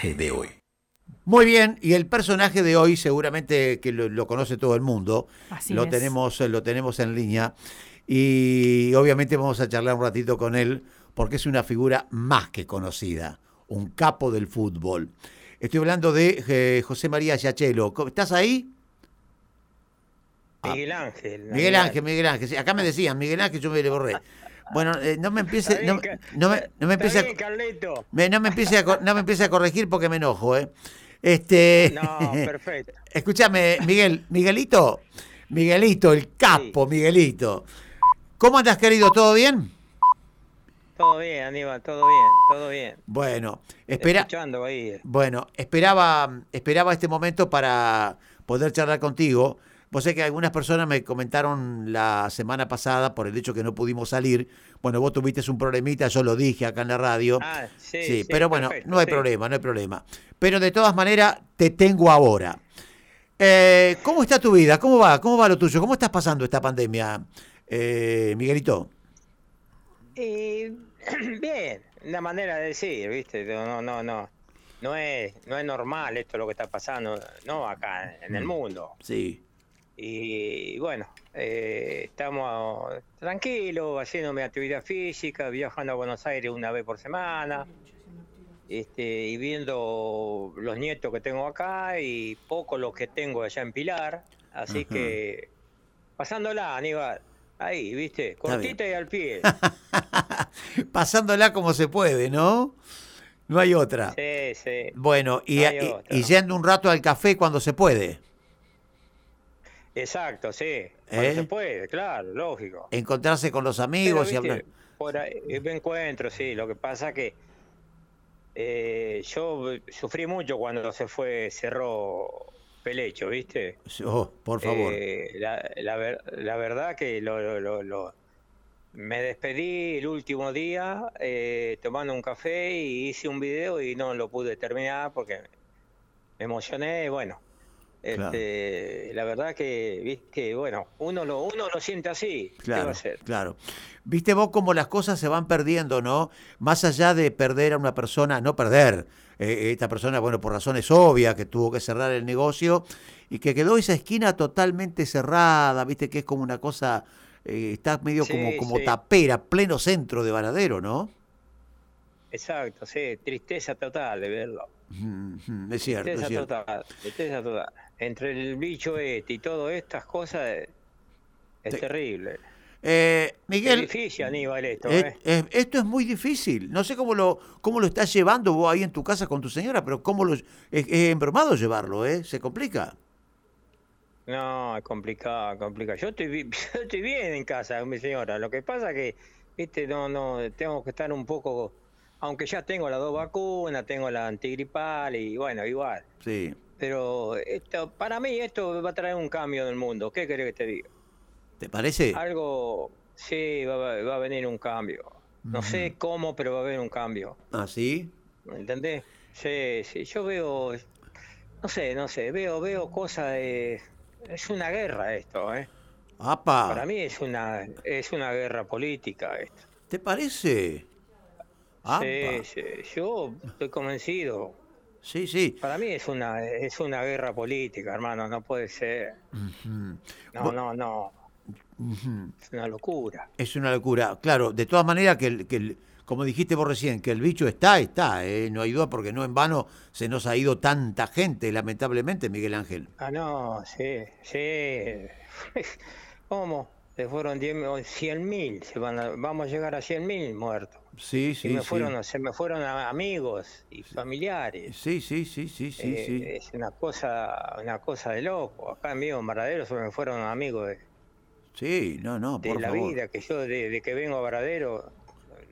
personaje de hoy. Muy bien, y el personaje de hoy seguramente que lo, lo conoce todo el mundo. Así lo es. tenemos, lo tenemos en línea y obviamente vamos a charlar un ratito con él porque es una figura más que conocida, un capo del fútbol. Estoy hablando de eh, José María Yachelo. ¿Cómo- ¿Estás ahí? Ah. Miguel Ángel. Miguel Ángel, Miguel Ángel. Sí, acá me decían Miguel Ángel, yo me le borré. Bueno, eh, no me empiece, no, me, no me empiece a- bien, Carleto. me- no me empiece a, no me empiece a corregir porque me enojo, ¿eh? Este, No, perfecto. Escúchame, Miguel, Miguelito, Miguelito, el capo, Miguelito. ¿Cómo andas, querido? ¿Todo bien? Todo bien, Aníbal, todo bien, todo bien. Bueno, espera, Escuchando ahí. bueno, esperaba, esperaba este momento para poder charlar contigo. Vos sé que algunas personas me comentaron la semana pasada por el hecho que no pudimos salir. Bueno, vos tuviste un problemita, yo lo dije acá en la radio. Ah, sí, Sí, sí, pero bueno, perfecto, no hay sí. problema, no hay problema. Pero de todas maneras, te tengo ahora. Eh, ¿Cómo está tu vida? ¿Cómo va? ¿Cómo va lo tuyo? ¿Cómo estás pasando esta pandemia, eh, Miguelito? Y, bien, una manera de decir, ¿viste? No, no, no, no. No es, no es normal esto lo que está pasando, no acá en el Mm. mundo. Sí, Y bueno, eh, estamos tranquilos, haciendo mi actividad física, viajando a Buenos Aires una vez por semana, este, y viendo los nietos que tengo acá y poco los que tengo allá en Pilar. Así que pasándola, Aníbal, ahí, ¿viste? Cortita y al pie. pasándola como se puede, ¿no? No hay otra. Sí, sí. Bueno, y, No y- y yendo un rato al café cuando se puede. Exacto, sí. ¿Eh? se puede, claro, lógico. Encontrarse con los Pero, amigos y hablar. Por ahí, eh, me encuentro, sí. Lo que pasa que eh, yo sufrí mucho cuando se fue, cerró Pelecho, ¿viste? Oh, por favor. Eh, la, la ver- la verdad que lo, lo- lo- lo- me despedí el último día eh, tomando un café y hice un video y no lo pude terminar porque me emocioné. Bueno, Claro. este, la verdad que, viste, bueno, uno lo, uno lo siente así. ¿qué va a Claro, hacer? claro. Viste vos cómo las cosas se van perdiendo, ¿no? Más allá de perder a una persona, no perder, eh, esta persona, bueno, por razones obvias, que tuvo que cerrar el negocio y que quedó esa esquina totalmente cerrada, viste que es como una cosa, eh, está medio Sí, como, como sí. tapera, pleno centro de Varadero, ¿no? Exacto, sí, tristeza total de verlo. Mm, Es cierto, es cierto. total, tristeza total. Entre el bicho este y todas estas cosas eh, es Sí. terrible. Eh, Es Miguel, difícil, Aníbal, esto, eh, ¿eh? eh, esto es muy difícil. No sé cómo lo, cómo lo estás llevando vos ahí en tu casa con tu señora, pero cómo lo, es, es embromado llevarlo, ¿eh? Se complica. No, es complicado, complicado. Yo estoy, yo estoy bien en casa con mi señora. Lo que pasa que, viste, no, no, tengo que estar un poco, aunque ya tengo las dos vacunas, tengo la antigripal y bueno, igual. Sí. Pero esto, para mí esto va a traer un cambio en el mundo. ¿Qué querés que te diga? ¿Te parece? Algo, sí, va, a venir un cambio. No sé cómo, pero va a haber un cambio. ¿Ah, sí? ¿Me entendés? Sí, sí, yo veo, no sé, no sé, veo, veo cosas de... Es una guerra esto, ¿eh? ¡Apa! Para mí es una, es una guerra política esto. ¿Te parece? Sí, sí, yo estoy convencido. Sí, sí. Para mí es una, es una guerra política, hermano, no puede ser. No, Bu- no, no, es una locura. Es una locura. Claro, de todas maneras, que, el, que el- como dijiste vos recién, que el bicho está, está. ¿eh? No hay duda porque no en vano se nos ha ido tanta gente, lamentablemente, Miguel Ángel. Ah, no, sí, sí. ¿Cómo? Se fueron 100 mil, vamos a llegar a 100 mil muertos. Sí, me sí. fueron, se me fueron amigos y familiares. Sí, sí, sí, sí, sí, Eh, sí. Es una cosa, una cosa de loco. Acá en vivo en Varadero se me fueron amigos de, Sí, no, no, de por la favor. vida, que yo de, de que vengo a Varadero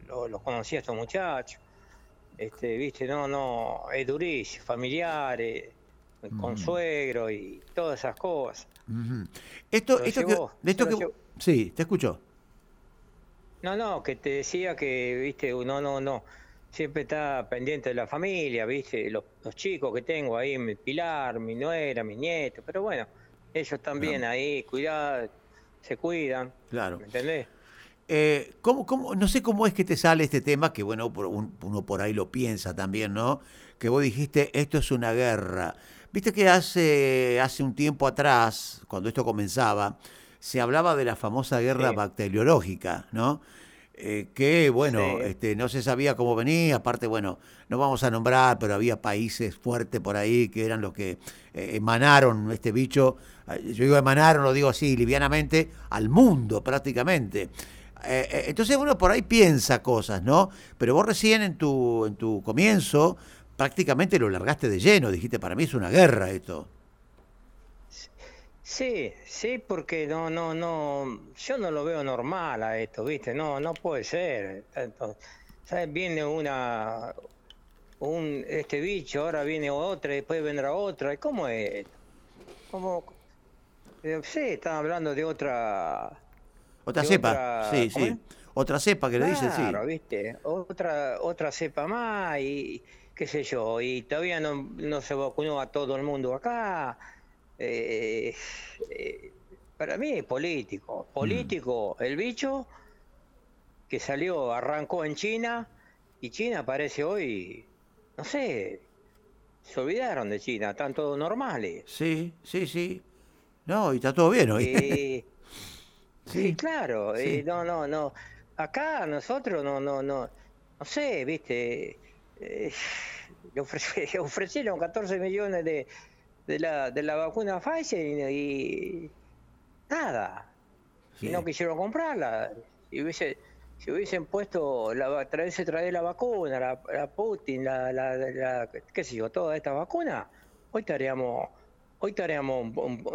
lo- los conocí a estos muchachos. Este, viste, no, no, es durísimo, familiares, con suegro y todas esas cosas. Esto, Lo esto llevó, que, de esto lo que. Sí, te escucho. No, no, que te decía que, viste, uno no, no, siempre está pendiente de la familia, viste, los, los chicos que tengo ahí, mi Pilar, mi nuera, mi nieto, pero bueno, ellos también ahí, cuidados, se cuidan, Claro. ¿me entendés? Eh, ¿cómo, cómo, no sé cómo es que te sale este tema, que bueno, uno por ahí lo piensa también, ¿no? Que vos dijiste, esto es una guerra. Viste que hace, hace un tiempo atrás, cuando esto comenzaba, se hablaba de la famosa guerra bacteriológica, ¿no? Eh, que bueno, este, no se sabía cómo venía, aparte, bueno, no vamos a nombrar, pero había países fuertes por ahí que eran los que eh, emanaron este bicho, eh, yo digo emanaron, lo digo así, livianamente, al mundo prácticamente. entonces uno por ahí piensa cosas, ¿no? Pero vos recién en tu, en tu comienzo prácticamente lo largaste de lleno, dijiste, para mí es una guerra esto. Sí, sí, porque no, no, no, yo no lo veo normal a esto, ¿viste? No, no puede ser. ¿sabes? Viene una, un, este bicho, ahora viene otra, después vendrá otra. ¿Cómo es? ¿Cómo? Eh, sí, están hablando de otra... Otra cepa, sí, sí. Otra cepa que le dicen, sí. Claro, ¿viste? Otra, otra cepa más y qué sé yo, y todavía no, no se vacunó a todo el mundo acá eh, eh, para mí es político. Político, mm. el bicho que salió, arrancó en China y China parece hoy, no sé, se olvidaron de China, están todos normales. Sí, sí, sí. No, y está todo bien hoy. Eh, sí. claro. no, no, no. Acá nosotros no, no, no, no sé, viste. le ofrecieron 14 millones de, de la, de la vacuna Pfizer y, nada. Y no quisieron comprarla. Si, hubiese, si hubiesen puesto, la, traerse traer la vacuna, la, Putin, la, la, qué sé yo, toda esta vacuna, hoy estaríamos, hoy estaríamos,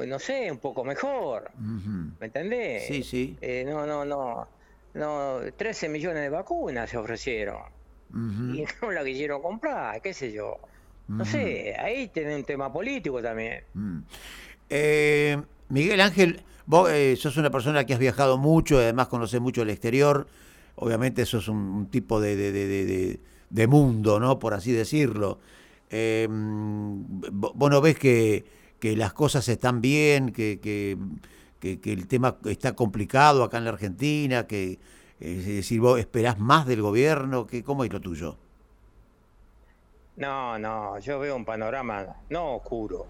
no sé, un poco mejor. ¿Me entendés? Sí, sí. Eh, no, no, no. No, 13 millones de vacunas se ofrecieron. Y no la quisieron comprar, qué sé yo. No sé, ahí tiene un tema político también. Mm. Eh, Miguel Ángel, vos eh, sos una persona que has viajado mucho, y además conoces mucho el exterior. Obviamente sos un, un tipo de, de, de, mundo, ¿no? Por así decirlo. Eh, vos no ves que, que, las cosas están bien, que, que, que, el tema está complicado acá en la Argentina, que es decir, vos esperás más del gobierno, que, ¿cómo es lo tuyo? No, no, yo veo un panorama no oscuro,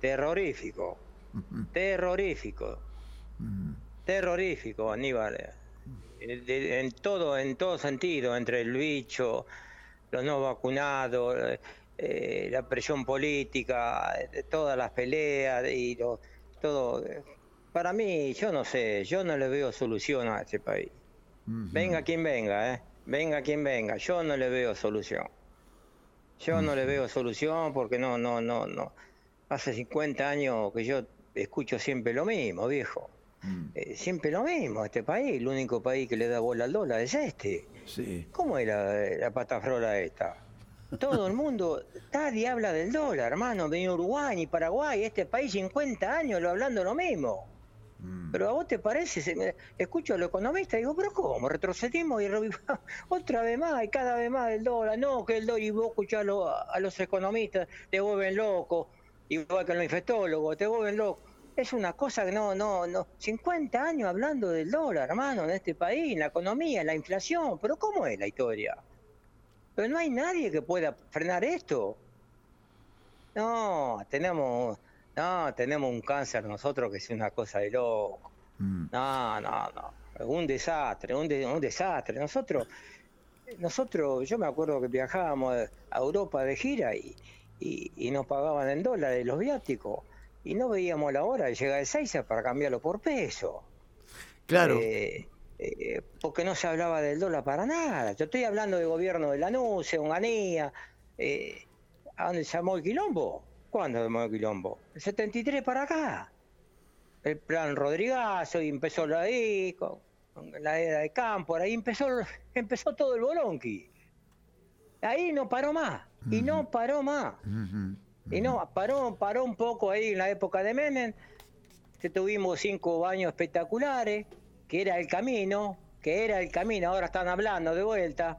terrorífico, terrorífico, terrorífico, Aníbal. Eh, en todo, en todo sentido, entre el bicho, los no vacunados, eh, la presión política, todas las peleas y todo. Para mí, yo no sé, yo no le veo solución a este país. Venga quien venga, ¿eh? Venga quien venga, yo no le veo solución. Yo no le veo solución porque no, no, no, no. Hace 50 años que yo escucho siempre lo mismo, viejo. Mm. Eh, siempre lo mismo, este país, el único país que le da bola al dólar es este. Sí. ¿Cómo es la, la patafrola esta? Todo el mundo, nadie habla del dólar, hermano, ni Uruguay ni Paraguay, este país 50 años lo hablando lo mismo. Mm. Pero a vos te parece, escucho a los economistas y digo, pero ¿cómo? Retrocedimos y otra vez más y cada vez más el dólar. No, que el dólar, y vos escuchás a, los economistas, te vuelven locos, igual que los infectólogos, te vuelven locos. Es una cosa que no, no, no. 50 años hablando del dólar, hermano, en este país, en la economía, en la inflación. Pero ¿cómo es la historia? Pero no hay nadie que pueda frenar esto. No, tenemos no, tenemos un cáncer nosotros que es una cosa de loco. Mm. No, no, no. Un desastre, un, un desastre. Nosotros, nosotros, yo me acuerdo que viajábamos a Europa de gira y, y, nos pagaban en dólares los viáticos y no veíamos la hora de llegar a Seiza para cambiarlo por peso. Claro. Eh, eh, porque no se hablaba del dólar para nada. Yo estoy hablando del gobierno de Lanús, Unganía, eh, ¿a dónde se llamó el quilombo? ¿Cuándo de Quilombo? El 73 para acá. El plan Rodrigazo y empezó la ahí, con, la era de campo, ahí empezó, empezó todo el bolonqui. Ahí no paró más, y no paró más. Y no, paró, paró un poco ahí en la época de Menem, que tuvimos cinco años espectaculares, que era el camino, que era el camino, ahora están hablando de vuelta,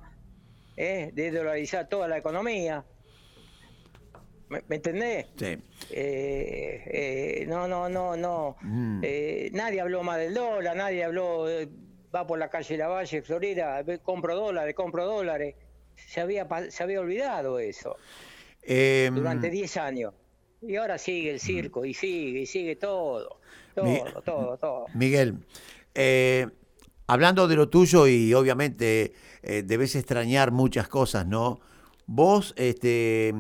¿eh? de dolarizar toda la economía. ¿Me, entendés? Sí. Eh, eh, no, no, no, no. Mm. Eh, nadie habló más del dólar, nadie habló. va por la calle La Valle, Florida, compro dólares, compro dólares. Se había, se había olvidado eso. Em, durante 10 años. Y ahora sigue el circo, y sigue, y sigue todo. Todo, todo, todo. Miguel, eh, hablando de lo tuyo y obviamente eh, debes extrañar muchas cosas, ¿no? Vos este,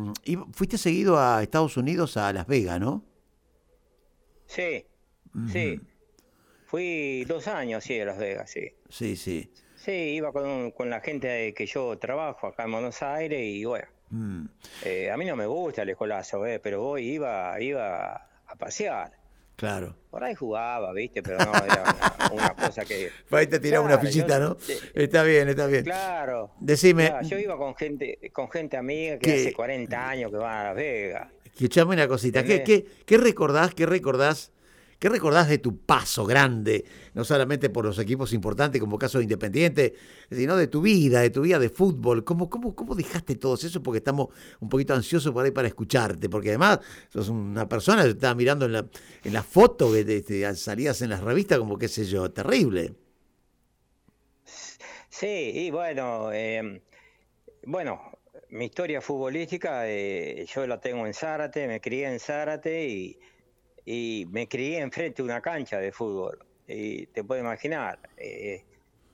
fuiste seguido a Estados Unidos, a Las Vegas, ¿no? Sí, sí. Fui dos años, sí, a Las Vegas, sí. Sí, sí. Sí, iba con, con la gente que yo trabajo acá en Buenos Aires y bueno. Mm. Eh, a mí no me gusta el escolazo, eh, pero hoy iba, iba a pasear. Claro. Por ahí jugaba, ¿viste? Pero no, era una, cosa que. Por ahí te tiraba una fichita, ¿no? está bien, está bien. Claro. Decime. yo iba con gente, con gente amiga que hace 40 años que va a Las Vegas. Escuchame una cosita. ¿Qué, qué, qué recordás? ¿Qué recordás ¿Qué recordás de tu paso grande, no solamente por los equipos importantes como caso de Independiente, sino de tu vida, de tu vida de fútbol? ¿Cómo, cómo, cómo dejaste todo eso? Porque estamos un poquito ansiosos por ahí para escucharte, porque además sos una persona que estaba mirando en la, en la foto que te, salías en las revistas como qué sé yo, terrible. Sí, y bueno, em, bueno, mi historia futbolística, eh, yo la tengo en Zárate, me crié en Zárate y y me crié enfrente de una cancha de fútbol. Y te puedes imaginar, eh,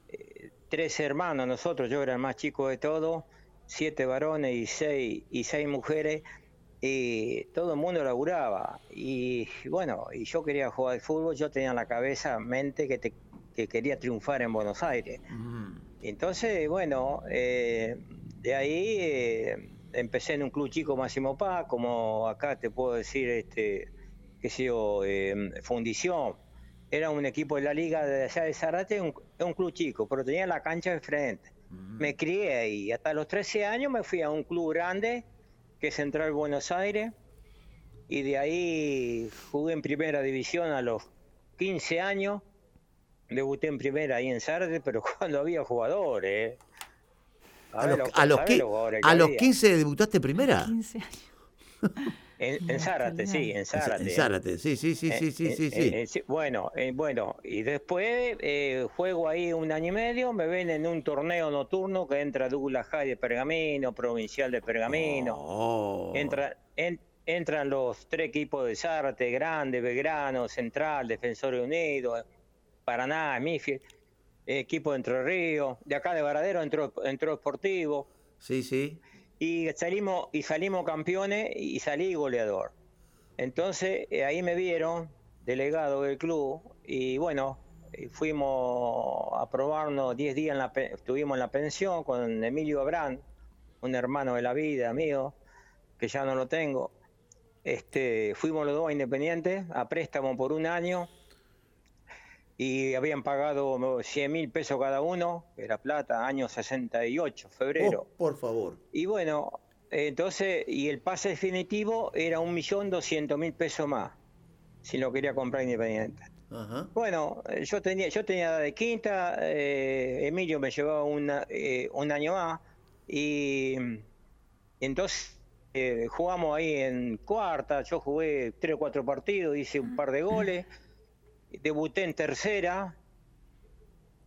eh, tres hermanos nosotros, yo era el más chico de todos, siete varones y seis, y seis mujeres, y todo el mundo laburaba. Y bueno, y yo quería jugar al fútbol, yo tenía en la cabeza, mente que, que quería triunfar en Buenos Aires. Entonces, bueno, eh, de ahí empecé en un club chico Máximo Paz, como acá te puedo decir, este sé yo, em, Fundición, era un equipo de la liga de allá de Zarate, un, un club chico, pero tenía la cancha de frente. Mm. Me crié ahí, hasta los 13 años me fui a un club grande, que es Central Buenos Aires, y de ahí jugué en primera división a los 15 años, debuté en primera ahí en Zárate, pero cuando había jugadores. A, los, a, los, a los 15 debutaste primera. 15 años. En, Zárate, sí, en Zárate. En Zárate, sí, sí, sí, sí, sí, sí. Eh, sí. bueno, eh, bueno, y después eh, juego ahí un año y medio, me ven en un torneo nocturno que entra Douglas High de Pergamino, Provincial de Pergamino. Oh. Entra, entran los tres equipos de Zárate, Grande, Belgrano, Central, Defensores Unidos, Paraná, Mifiel, equipo de Entre Ríos, de acá de Varadero entró, entró Esportivo. Sí, sí y salimos, y salimos campeones y salí goleador. Entonces eh, ahí me vieron, delegado del club, y bueno, eh, fuimos a probarnos 10 días, estuvimos en la pensión con Emilio Abrán, un hermano de la vida mío, que ya no lo tengo. Este, fuimos los dos a Independiente, a préstamo por un año, y habían pagado 100 mil pesos cada uno, era plata, año 68, febrero. Oh, por favor. Y bueno, entonces, y el pase definitivo era un millón doscientos mil pesos más, si lo quería comprar independiente. Bueno, yo tenía, yo tenía de quinta, eh, Emilio me llevaba una, eh, un año más, y entonces eh, jugamos ahí en cuarta, yo jugué tres o cuatro partidos, hice un par de goles debuté en tercera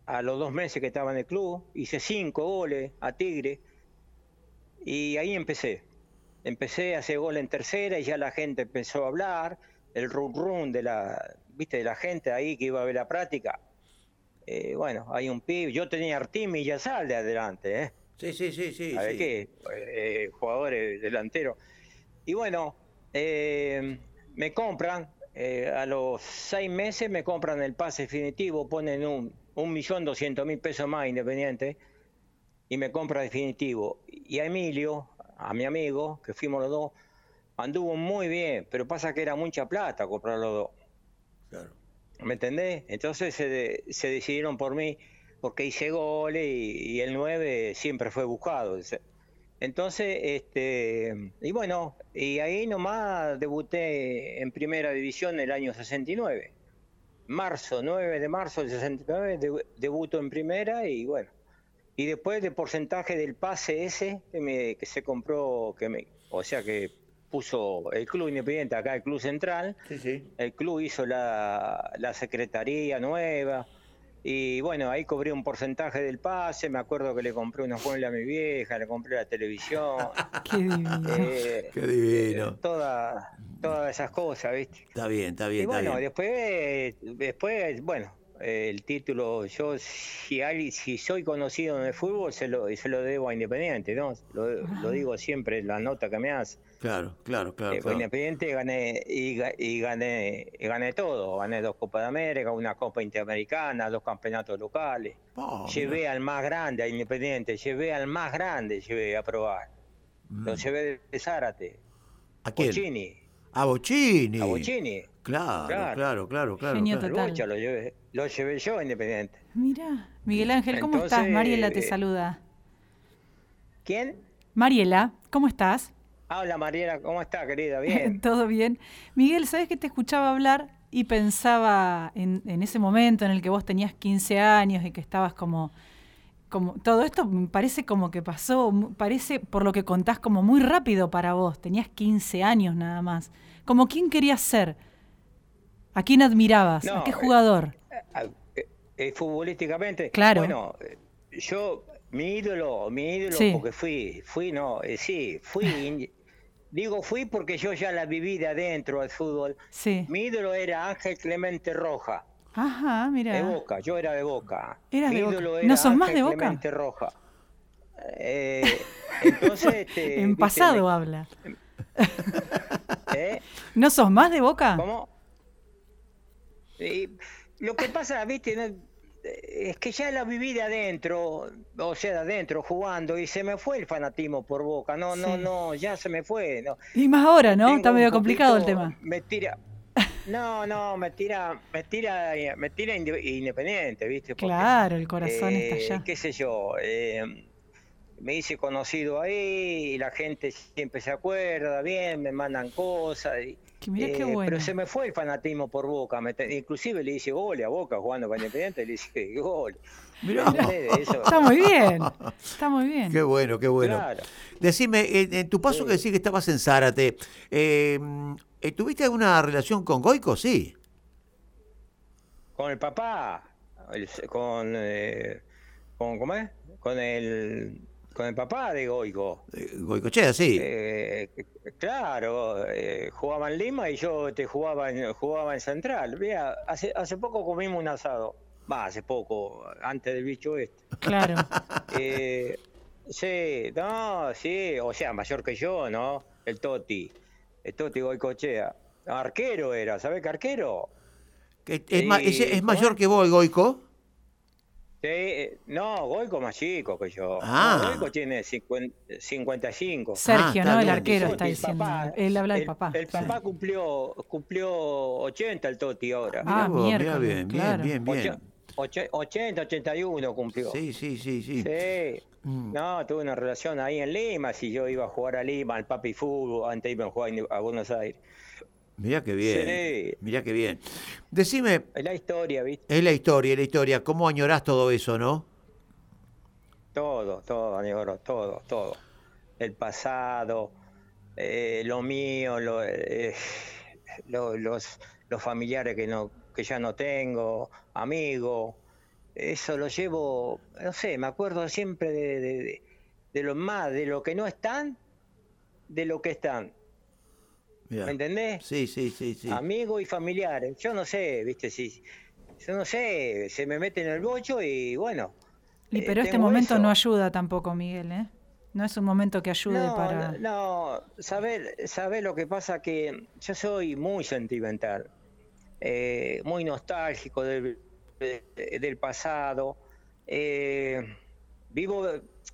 a los dos meses que estaba en el club, hice cinco goles a Tigre y ahí empecé. Empecé a hacer gol en tercera y ya la gente empezó a hablar, el run run de la, viste, de la gente ahí que iba a ver la práctica. Eh, bueno, hay un pibe, yo tenía Artimi y de adelante, ¿eh? Sí, sí, sí, sí. A ver qué, eh, jugadores delanteros. Y bueno, eh, me compran, eh, a los seis meses me compran el pase definitivo, ponen un, un millón doscientos mil pesos más independiente y me compra definitivo. Y a Emilio, a mi amigo, que fuimos los dos, anduvo muy bien, pero pasa que era mucha plata comprar los dos. Claro. ¿Me entendés? Entonces se, se decidieron por mí porque hice goles y, y, el 9 siempre fue buscado. Entonces, este, y bueno, y ahí nomás debuté en primera división el año 69. Marzo, 9 de marzo del 69, debuto en primera y bueno. Y después de porcentaje del pase ese que, que se compró, que me, o sea que puso el club independiente acá, el club central, el club hizo la, la secretaría nueva, Y bueno, ahí cobré un porcentaje del pase, me acuerdo que le compré unos muebles a mi vieja, le compré la televisión. Qué divino. eh, Qué divino. eh, toda- todas esas cosas, ¿viste? Está bien, está bien, Y está bueno, bien. después, después, bueno, eh, el título, yo si alguien, si soy conocido en el fútbol, se lo, se lo debo a Independiente, ¿no? Lo, lo digo siempre en la nota que me hace. Claro, claro, claro. Eh, claro. Independiente gané y, ga- y gané y gané todo, gané dos Copas de América, una Copa Interamericana, dos campeonatos locales. Oh, llevé al más grande a Independiente, llevé al más grande, llevé a probar. Lo Mm. llevé de Zárate, ¿A quién? Bochini, A Bochini. a Bochini. Claro, claro, Claro. claro, claro. Genio claro. total. Lo llevé, lo llevé yo a Independiente. Mira, Miguel Ángel, ¿cómo estás? Mariela te eh, saluda. ¿Quién? Mariela, ¿cómo estás? Habla Mariela, ¿cómo está, querida? Bien. ¿Todo bien? Miguel, ¿sabes que te escuchaba hablar y pensaba en, en ese momento en el que vos tenías 15 años y que estabas como, como... Todo esto parece como que pasó, parece por lo que contás como muy rápido para vos. Tenías 15 años nada más. Como quién querías ser. ¿A quién admirabas? ¿A qué eh, jugador? Ah, eh, eh, futbolísticamente. Claro. Bueno, eh, yo, mi ídolo, mi ídolo, Sí. porque fui, fui, no, eh, sí, fui. digo fui porque yo ya la viví de adentro al fútbol. Sí. Mi ídolo era Ángel Clemente Roja, Ajá, mira. de Boca. Yo era de Boca. Eras mi de Boca. ídolo ¿No era sos más de Boca? Clemente Roja. Eh, entonces, este, en viste, pasado me- habla. ¿eh? ¿No sos más de Boca? ¿Cómo? Y lo que pasa, viste, no- es que ya la viví de adentro, o sea, de adentro, jugando, y se me fue el fanatismo por boca. No, no, Sí. no, ya se me fue. No. Y más ahora, ¿no? Tengo Está medio complicado el tema. Me tira. No, no, me tira, me tira, me tira inde- independiente, ¿viste? Porque, Claro, el corazón eh, está allá. qué sé yo, eh, me hice conocido ahí y la gente siempre se acuerda bien, me mandan cosas. Y, Que mirá qué eh, bueno. Pero se me fue el fanatismo por Boca, me te- inclusive le hice gol a Boca jugando con Independiente, le hice gol. Eso, Está muy bien. Está muy bien. Qué bueno, qué bueno. claro. Decime, en, en tu paso que decís que estabas en Zárate, eh, eh, ¿tuviste alguna relación con Goico? Sí. Con el papá, el- con, eh, con, ¿cómo es? Con el, con el papá de Goico. Goicochea, sí. Eh, claro, eh, jugaba en Lima y yo te jugaba en, jugaba en Central. Mira, hace, hace poco comimos un asado. Va, hace poco, antes del bicho este. Claro. Eh, sí, no, sí, o sea, mayor que yo, ¿no? El Toti, el Toti Goicochea. Arquero era, ¿sabes qué arquero? Que es, ma- es- es ¿cómo mayor que vos, Goico. Sí, eh, no, Goico más chico que yo. Ah. Goico tiene 50 55. Sergio, está ¿no? El arquero está el diciendo. papá, Él habla del el- papá. El sí. papá cumplió, cumplió 80 el Toti ahora. Ah, miércoles, bien, claro. bien, bien, bien. Ocho- oche- 80, 81 cumplió. Sí, sí, sí, sí. Sí. Mm. No, tuve una relación ahí en Lima, si yo iba a jugar a Lima, al Papi Fútbol, antes iba a jugar a Buenos Aires. Mirá qué bien. Sí. Mirá qué bien. Decime, Es la historia, ¿viste? es la historia, es la historia. ¿Cómo añorás todo eso, no? Todo, todo, negro, todo, todo. El pasado, eh, lo mío, lo, eh, lo- los, los familiares que, no, que ya no tengo, amigos. Eso lo llevo, no sé, me acuerdo siempre de, de, de- de lo más, de lo que no están, de lo que están. Mirá. ¿Me entendés? Sí, sí, sí, sí. Amigos y familiares. Yo no sé, viste, si. Yo no sé, se me mete en el bocho y bueno. Y eh, pero este momento eso. no ayuda tampoco, Miguel, ¿eh? No es un momento que ayude No, para... no, saber, saber lo que pasa que yo soy muy sentimental, eh, muy nostálgico del, de- del pasado. eh, vivo,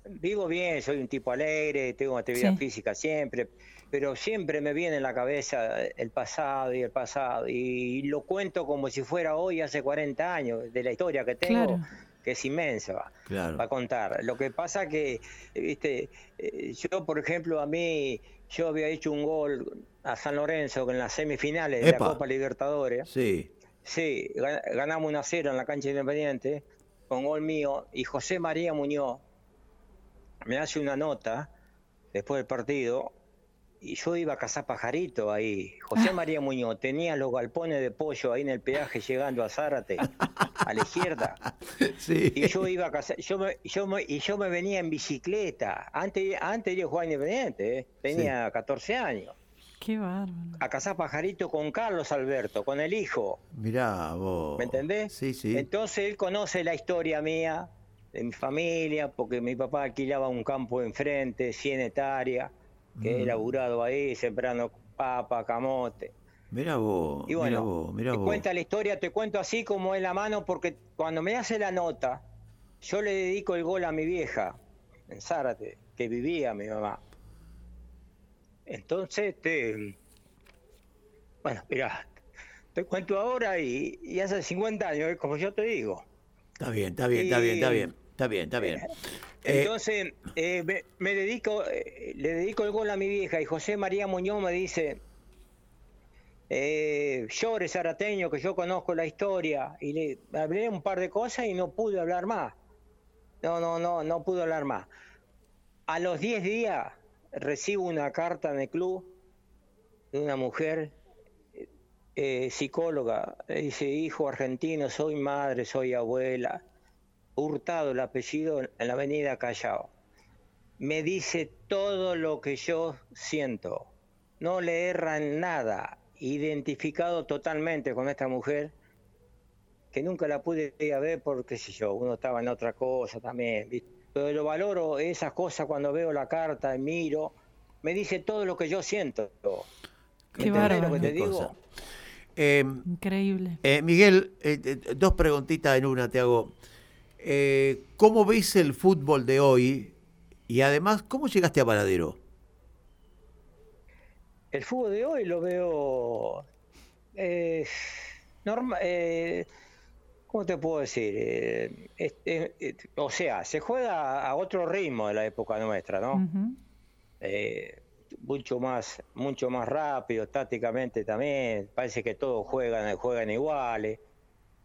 vivo bien, soy un tipo alegre, tengo actividad Sí. física siempre, pero siempre me viene en la cabeza el pasado y el pasado, y lo cuento como si fuera hoy, hace 40 años, de la historia que tengo, Claro. que es inmensa Claro. va a contar. Lo que pasa que, viste, eh, yo por ejemplo a mí, yo había hecho un gol a San Lorenzo en las semifinales de la Copa Libertadores. Sí. Sí, ga- ganamos 1 a 0 en la cancha independiente con gol mío y José María Muñoz me hace una nota después del partido y yo iba a cazar pajarito ahí. José María Muñoz tenía los galpones de pollo ahí en el peaje llegando a Zárate, a la izquierda. Sí. Y yo iba a cazar, yo me, yo me- y yo me venía en bicicleta. Antes, antes yo jugaba independiente, ¿eh? tenía 14 años. Qué bárbaro. A cazar pajarito con Carlos Alberto, con el hijo. Mirá vos. ¿Me entendés? Sí, sí. Entonces él conoce la historia mía, de mi familia, porque mi papá alquilaba un campo enfrente, 100 hectáreas, que he laburado ahí, sembrando papa, camote. Mirá vos. Y bueno, mirá vos, mirá te vos. cuenta la historia, te cuento así como en la mano, porque cuando me hace la nota, yo le dedico el gol a mi vieja, en Zárate, que vivía mi mamá. Entonces, te... bueno, mirá, te cuento ahora y, y hace 50 años, ¿eh? como yo te digo. Está bien, está bien, está bien, está bien. Está bien, está bien. Eh, Entonces, eh, me, dedico, eh, le dedico el gol a mi vieja y José María Muñoz me dice, eh, llore zarateño, que yo conozco la historia, y le hablé un par de cosas y no pude hablar más. No, no, no, no pude hablar más. A los 10 días recibo una carta en el club de una mujer eh, psicóloga. Dice, hijo argentino, soy madre, soy abuela. Hurtado el apellido en la avenida Callao. Me dice todo lo que yo siento. No le erra en nada. Identificado totalmente con esta mujer, que nunca la pude ir a ver porque, qué sé yo, uno estaba en otra cosa también. ¿viste? Pero lo valoro esas cosas cuando veo la carta y miro. Me dice todo lo que yo siento. ¿Me Qué lo bárbaro. que te Qué cosa. digo? eh, Increíble. eh, Miguel, eh, dos preguntitas en una te hago. Eh, ¿Cómo ves el fútbol de hoy? Y además, ¿cómo llegaste a Varadero? El fútbol de hoy lo veo. Eh, norma- eh, ¿Cómo te puedo decir? Eh, este, o sea, se juega a otro ritmo de la época nuestra, ¿no? Eh, mucho más mucho más rápido, tácticamente también. Parece que todos juegan, juegan iguales.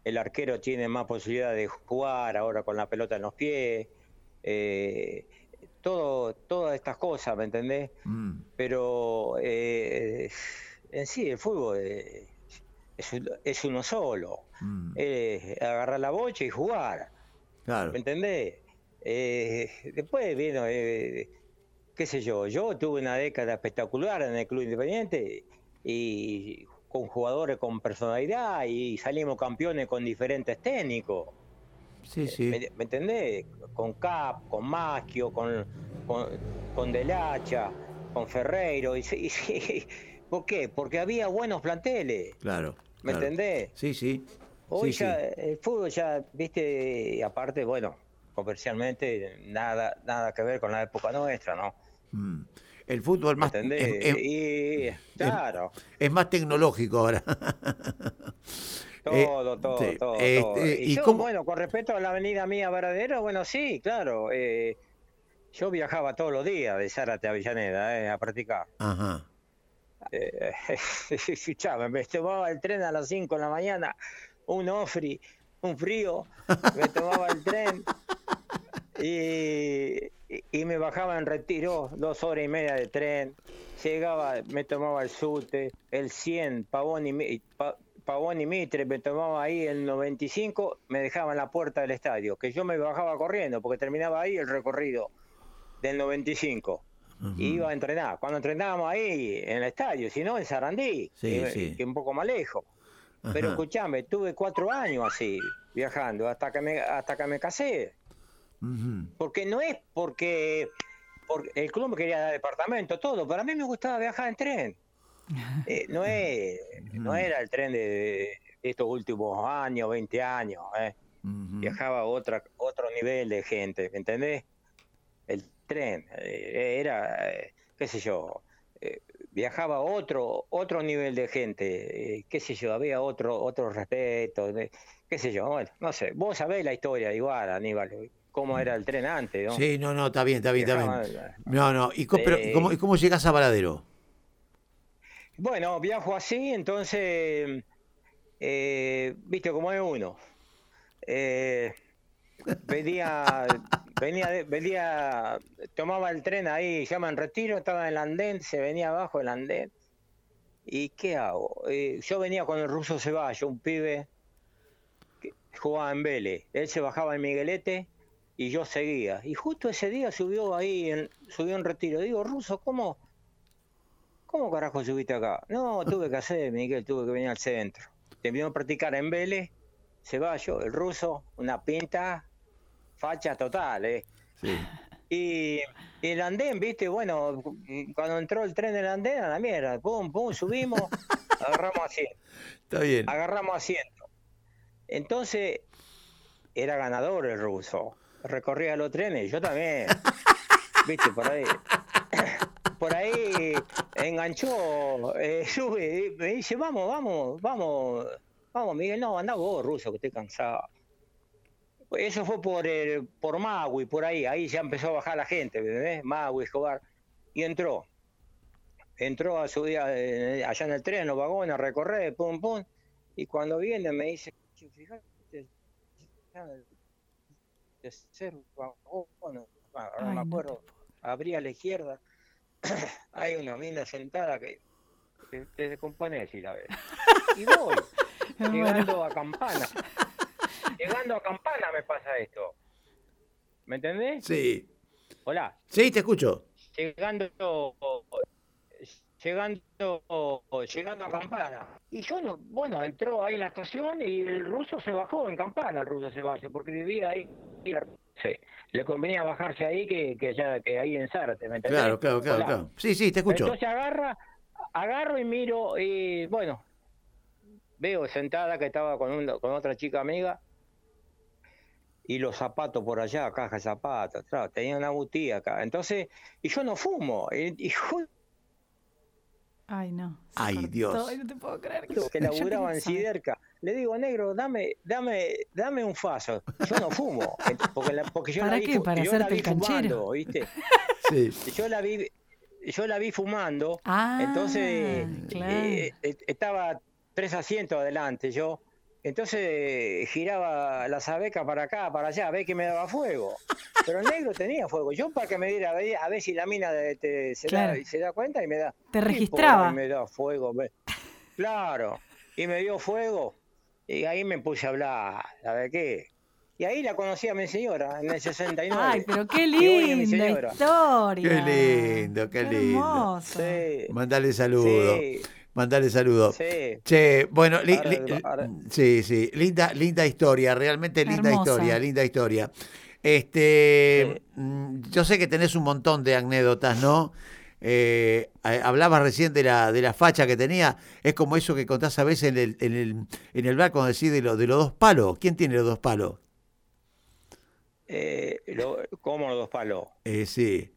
El arquero tiene más posibilidad de jugar ahora con la pelota en los pies. Eh, todo, todas estas cosas, ¿me entendés? Mm, pero eh, en sí el fútbol eh, es, un- es uno solo. mm, agarrar la bocha y jugar, claro. ¿me entendés? Después vino, eh, qué sé yo, yo tuve una década espectacular en el Club Independiente y con jugadores con personalidad y salimos campeones con diferentes técnicos. Sí, sí. ¿Me, me entendés? Con Cap, con Maschio, con, con, con Delacha, con Ferreiro. Y, y sí. ¿Por qué? Porque había buenos planteles. Claro. ¿Me claro. entendés? Sí, sí. Hoy sí, ya sí. el fútbol ya, viste, y aparte, bueno, comercialmente nada, nada que ver con la época nuestra, ¿no? Mm. El fútbol ¿Me más, es, es- y claro, es más tecnológico ahora. Eh, todo, todo, todo, este, todo. Y, ¿y yo, cómo- bueno, con respecto a la avenida mía Varadero, bueno, sí, claro. eh, yo viajaba todos los días de Zárate a Avellaneda eh, a practicar. Ajá. Escuchame, me tomaba el tren a las 5 de la mañana, un ofri, un frío, me tomaba el tren y, y- me bajaba en retiro, dos horas y media de tren, llegaba, me tomaba el sute, el 100, Pavón y, Pa- Pavón y Mitre, me tomaba ahí el 95, me dejaba en la puerta del estadio, que yo me bajaba corriendo porque terminaba ahí el recorrido del 95 ujú. y iba a entrenar. Cuando entrenábamos ahí en el estadio, si no en Sarandí, Sí, que, sí. que un poco más lejos. Pero Ajá. escuchame, tuve cuatro años así, viajando, hasta que me, hasta que me casé. Porque no es porque, porque el club me quería dar departamento, todo, pero a mí me gustaba viajar en tren. Eh, no, es, no era el tren de, de estos últimos años, 20 años. eh. Viajaba otra, otro nivel de gente, ¿me entendés? El tren eh, era, eh, qué sé yo, viajaba otro, otro nivel de gente, eh, qué sé yo, había otro, otro respeto, qué sé yo, bueno, no sé, vos sabés la historia igual, Aníbal, cómo era el tren antes, ¿no? Sí, no, no, está bien, está bien, está bien. No, no. ¿Y cómo, pero, ¿cómo, y cómo llegás a Varadero? Bueno, viajo así, entonces, eh, viste cómo es uno. Eh, venía, venía, venía, tomaba el tren ahí, llama en retiro, estaba en el andén, se venía abajo el andén. ¿Y qué hago? Eh, yo venía con el ruso Ceballos, un pibe que jugaba en Vélez. Él se bajaba en Miguelete y yo seguía. Y justo ese día subió ahí, en, subió en retiro. Digo, ruso, ¿cómo, ¿cómo carajo subiste acá? No, tuve que hacer, Miguel, tuve que venir al centro. Terminó de practicar en Vélez, Ceballos, el ruso, una pinta, facha total, ¿eh? Sí. Y, y el andén, viste, bueno, cuando entró el tren del andén, a la mierda, pum, pum, subimos, agarramos asiento, Está bien. agarramos asiento. Entonces, era ganador el ruso, recorría los trenes, yo también, viste, por ahí. Por ahí enganchó, eh, sube, y me dice, vamos, vamos, vamos, vamos, Miguel, no, anda vos, ruso, que estoy cansado. Eso fue por el, por Magui, por ahí, ahí ya empezó a bajar la gente, ¿ves? Magui, Escobar, y entró. Entró a subir eh, allá en el tren, en los vagones, a recorrer, pum, pum, y cuando viene me dice, "Che, fíjate, ah, no Ay, me no te acuerdo, abrí a la izquierda, hay una mina sentada que te, te descompone si la ves. Y voy, llegando a Campana. Llegando a Campana me pasa esto. ¿Me entendés? Sí. Hola. Sí, te escucho. Llegando llegando llegando a Campana. Y yo no, bueno, entró ahí en la estación y el ruso se bajó en Campana, el ruso se bajó, porque vivía ahí. Sí. Le convenía bajarse ahí que, que ya que ahí en Zárate, ¿me entendés? Claro, claro, claro, Hola. claro. Sí, sí, te escucho. Entonces agarra, agarro y miro, y bueno, veo sentada que estaba con, un- con otra chica amiga y los zapatos por allá, caja de zapatos, claro, tenía una butía acá. Entonces, y yo no fumo, y, Ay, no. se Ay, cortó. Dios. Ay, no te puedo creer. que yo quería laburaba en. Siderca, le digo, negro, dame, dame, dame un faso. Yo no fumo, ent- porque, la- porque yo ¿Para la vi, qué? ¿Para yo la hacerte vi el canchero? fumando, ¿viste? Sí. Yo la vi, yo la vi fumando. Ah, Entonces claro. eh, eh, estaba tres asientos adelante yo. Entonces giraba la sabeca para acá, para allá, a ver que me daba fuego. Pero el negro tenía fuego. Yo para que me diera, a ver, a ver si la mina de- te- se, Claro. da, se da cuenta y me da. Te registraba. me da fuego. me- Claro. Y me dio fuego. Y ahí me puse a hablar. ¿Sabe qué? Y ahí la conocí a mi señora, en el 69. Ay, pero qué linda señora. historia. Qué lindo, qué lindo. hermoso. Sí. Mandale saludo. Sí, Mandale saludo. sí. Che, bueno, li- Ahora- li- ahora- sí, sí, linda, linda historia, realmente linda Hermosa. historia, linda historia. Este, Sí. mm, yo sé que tenés un montón de anécdotas, ¿no? Eh, hablabas recién de la, de la facha que tenía, es como eso que contás a veces en el, en el, en el bar cuando decís de, lo- de los dos palos. ¿Quién tiene los dos palos? Eh, lo- ¿Cómo los dos palos? Eh, sí.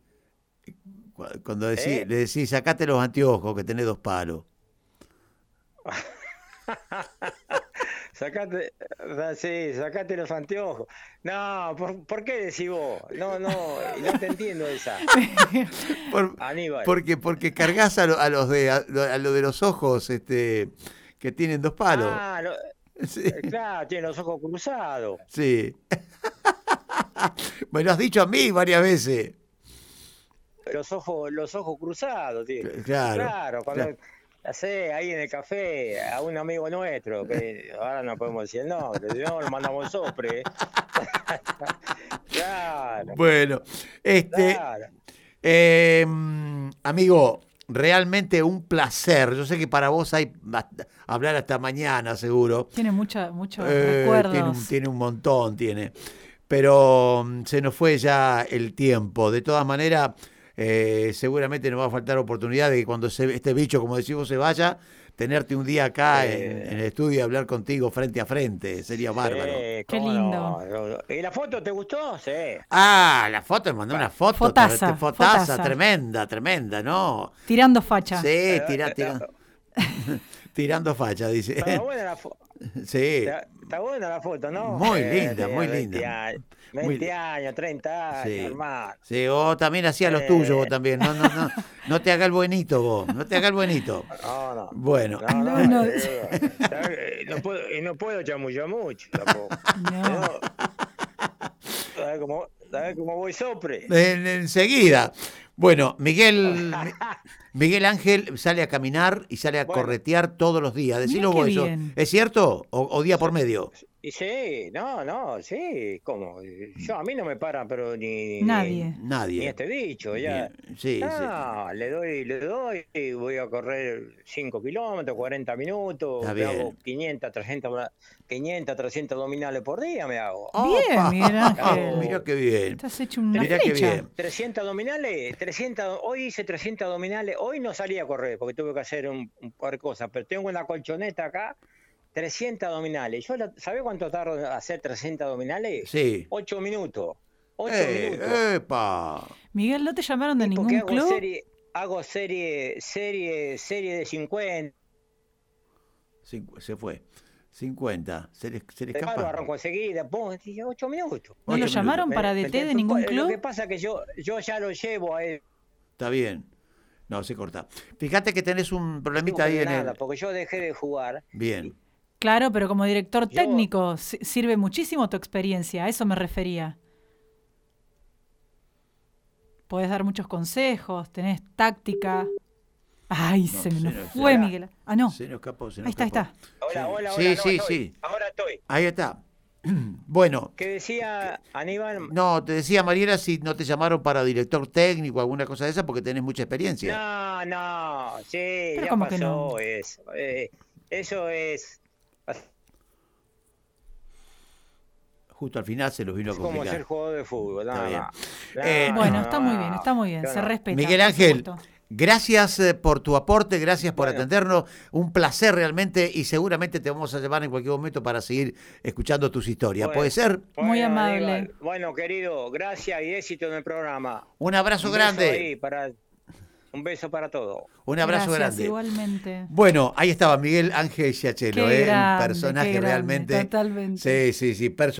Cu- Cuando decís, ¿Eh? le decís, sacate los anteojos que tenés dos palos. Sacate, sí, sacate los anteojos. No, ¿por, por qué decís vos? No, no, no te entiendo esa. Por- Aníbal. Porque, porque cargas a, lo- a los de a, a lo de los ojos, este, que tienen dos palos. Ah, lo- Sí, eh, claro, tiene los ojos cruzados. sí. Me lo has dicho a mí varias veces. Los ojos, los ojos cruzados, tío. Claro. Claro, cuando claro. Hace ahí en el café a un amigo nuestro, que ahora no podemos decir el nombre, si no, lo mandamos sopre. claro, Bueno, este, claro. eh, mm, amigo, realmente un placer. Yo sé que para vos hay hablar hasta mañana, seguro. Tiene mucha, muchos Eh, recuerdos. tiene, un, tiene un montón, tiene. Pero mm, se nos fue ya el tiempo. De todas maneras, eh, seguramente nos va a faltar oportunidad de que cuando se- este bicho, como decimos, se vaya, tenerte un día acá en, en el estudio y hablar contigo frente a frente. Sería bárbaro. Qué lindo. no. ¿Y la foto te gustó? Sí. Ah, la foto, me mandó una foto. Fotaza, fotaza, fotaza. tremenda, tremenda, ¿no? Tirando facha. Sí, tira, tira- tirando facha, dice. Está buena la, fo- Sí, está, está buena la foto, ¿no? Muy Eh, linda, muy 20 linda. 20 li- años, 30 años, Sí. hermano. Sí, vos también hacías los Eh. tuyos, vos también. No, no, no, no te haga el buenito vos, no te haga el buenito. No, no. Bueno, No, no, No, no. eh, eh, no puedo, y no puedo chamullar mucho tampoco. No. ¿Sabes cómo? ¿Sabes cómo voy sopre? En- enseguida. Bueno, Miguel, Miguel Ángel sale a caminar y sale a Bueno. corretear todos los días. Decilo vos eso. bien. ¿Es cierto? ¿O, o día por medio? Y sí, no, no, sí, ¿cómo? Yo a mí no me paran, pero ni... ni- Nadie. Ni, Nadie. este bicho, ya. Bien, Sí, sí. No, le doy, le doy, y voy a correr 5 kilómetros, 40 minutos, Está me hago bien. 500, 300, 500, 300 abdominales por día me hago. Bien, Ángel. Mira qué bien. Estás hecho una Mirá qué bien. 300 abdominales, 300, hoy hice 300 abdominales, hoy no salí a correr porque tuve que hacer un, un par de cosas, pero tengo una colchoneta acá, 300 abdominales. Yo, la- ¿Sabe cuánto tardo en hacer 300 abdominales? Sí. 8 minutos. 8 Eh, minutos. ¡Epa! Miguel, ¿no te llamaron de Y ningún porque hago club? serie, hago serie, serie, serie de 50. Cincu- se fue. 50. Se le, se le Claro, escapa. arranco enseguida, pum, 8 minutos. ¿No Ocho lo llamaron minutos. para DT de ningún Lo club? que pasa es que yo, yo ya lo llevo a él. Está bien. No, se corta. Fíjate que tenés un problemita ahí en nada, el. porque yo dejé de jugar. Bien. Claro, pero como director Yo- técnico si- sirve muchísimo tu experiencia, a eso me refería. Podés dar muchos consejos, tenés táctica. Ay, No, se me nos- fue. Miguel. Ah, no. Se nos escapó. Se nos Ahí está, ahí escapó. está. Hola, hola, Sí, hola. no, sí, estoy. sí. Ahora estoy. Ahí está. Bueno, ¿Qué decía Aníbal? no, te decía Mariela si no te llamaron para director técnico o alguna cosa de esa porque tenés mucha experiencia. No, no, sí, Pero ya ¿cómo que pasó no? eso. eh, eso es, Justo al final se los vino a es como complicar. ser jugador de fútbol. Está bien. Eh, No, Bueno, no, está muy bien, está muy bien, se no. respeta. Miguel Ángel, gracias eh, por tu aporte, gracias por Bueno. atendernos. Un placer realmente y seguramente te vamos a llamar en cualquier momento para seguir escuchando tus historias. Bueno. ¿Puede ser? Muy amable. Bueno, querido, gracias y éxito en el programa. Un abrazo Un grande. ahí para, un beso para todos. Un abrazo Gracias, grande. Igualmente. Bueno, ahí estaba Miguel Ángel Giachelo, ¿eh? un personaje grande, realmente. totalmente. Sí, sí, sí.